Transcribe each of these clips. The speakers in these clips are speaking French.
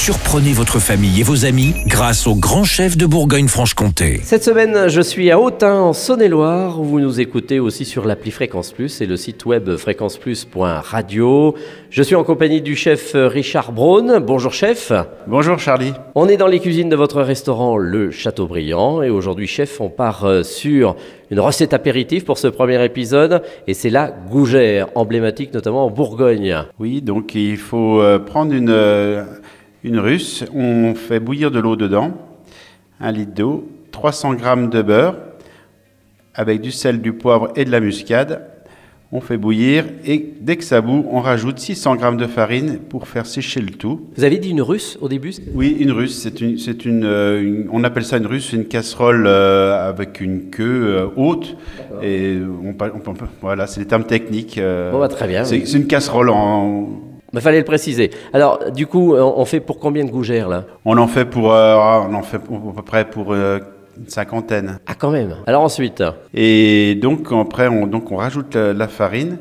Surprenez votre famille et vos amis grâce au grand chef de Bourgogne-Franche-Comté. Cette semaine, je suis à Autun, en Saône-et-Loire, où vous nous écoutez aussi sur l'appli Fréquence Plus et le site web fréquenceplus.radio. Je suis en compagnie du chef Richard Braun. Bonjour chef. Bonjour Charlie. On est dans les cuisines de votre restaurant Le Châteaubriand et aujourd'hui chef, on part euh, sur une recette apéritive pour ce premier épisode et c'est la gougère, emblématique notamment en Bourgogne. Oui, donc il faut euh, prendre une, euh, une russe, on fait bouillir de l'eau dedans, un litre d'eau, 300 g de beurre avec du sel, du poivre et de la muscade. On fait bouillir et dès que ça bout, on rajoute 600 g de farine pour faire sécher le tout. Vous avez dit une russe au début Oui, une russe. C'est une, c'est une, euh, une- on appelle ça une russe, une casserole euh, avec une queue euh, haute. Et on, voilà, c'est les termes techniques. Bon, bah, très bien. C'est, c'est une casserole en, Il fallait le préciser. Alors, du coup, on on fait pour combien de gougères là? On en fait pour, euh, on en fait à peu près pour euh, une cinquantaine. Ah, quand même. Alors ensuite, Et donc après, on, donc on rajoute la, la farine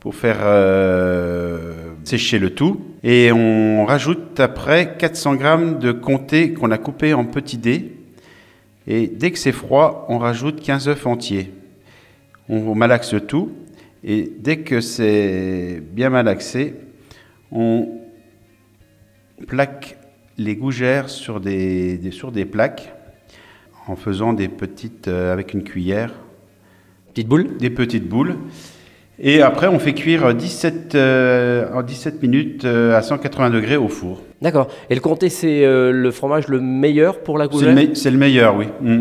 pour faire euh, sécher le tout. Et on rajoute après 400 grammes de comté qu'on a coupé en petits dés. Et dès que c'est froid, on rajoute 15 œufs entiers. On malaxe le tout. Et dès que c'est bien malaxé, on plaque les gougères sur des, des- sur des plaques en faisant des petites, euh, avec une cuillère, petite boule des petites boules. Et après, on fait cuire 17, euh, en 17 minutes euh, à 180 degrés au four. D'accord. Et le comté, c'est euh, le fromage le meilleur pour la C'est gougère le, me- c'est le meilleur, oui. Mm, mm,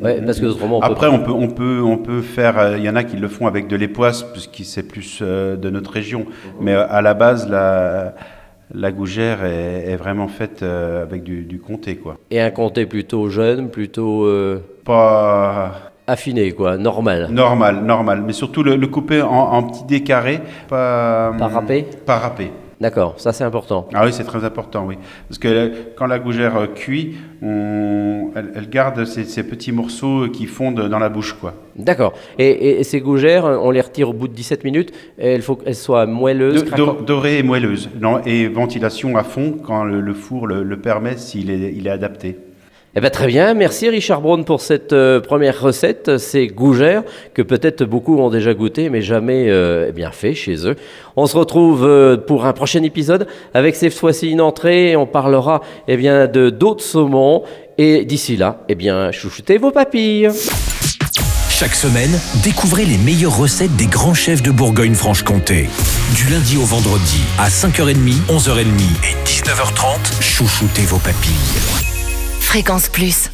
mm, Ouais, mm, parce que autrement, on peut Après, on peut, on peut, on peut faire. euh, Il y en a qui le font avec de l'époisse, puisque c'est plus euh, de notre région. Mais à la base, la, la gougère est, est vraiment faite euh, avec du, du comté, quoi. Et un comté plutôt jeune, plutôt euh, Pas affiné, quoi, normal. normal, normal. Mais surtout le, le couper en, en petits dés carrés, pas. Pas râpé Pas râpé. D'accord, ça c'est important. Ah oui, c'est très important, oui. Parce que euh, quand la gougère euh, cuit, on, elle, elle garde ces, ces petits morceaux qui fondent dans la bouche, quoi. D'accord. Et, et- et ces gougères, on les retire au bout de 17 minutes. Et il faut qu'elles soient moelleuses, Do- craquantes. do- dorée et moelleuse. Non, et ventilation à fond quand le, le four le, le permet, s'il est, il est adapté. Eh ben, très bien, merci Richard Braun pour cette euh, première recette, ces gougères que peut-être beaucoup ont déjà goûté mais jamais euh, eh bien fait chez eux. On se retrouve euh, pour un prochain épisode avec cette fois-ci une entrée on parlera eh bien de d'autres saumons et d'ici là, eh bien chouchoutez vos papilles. Chaque semaine, découvrez les meilleures recettes des grands chefs de Bourgogne-Franche-Comté. Du lundi au vendredi à 5h30, 11h30 et 19h30, chouchoutez vos papilles. Fréquence Plus.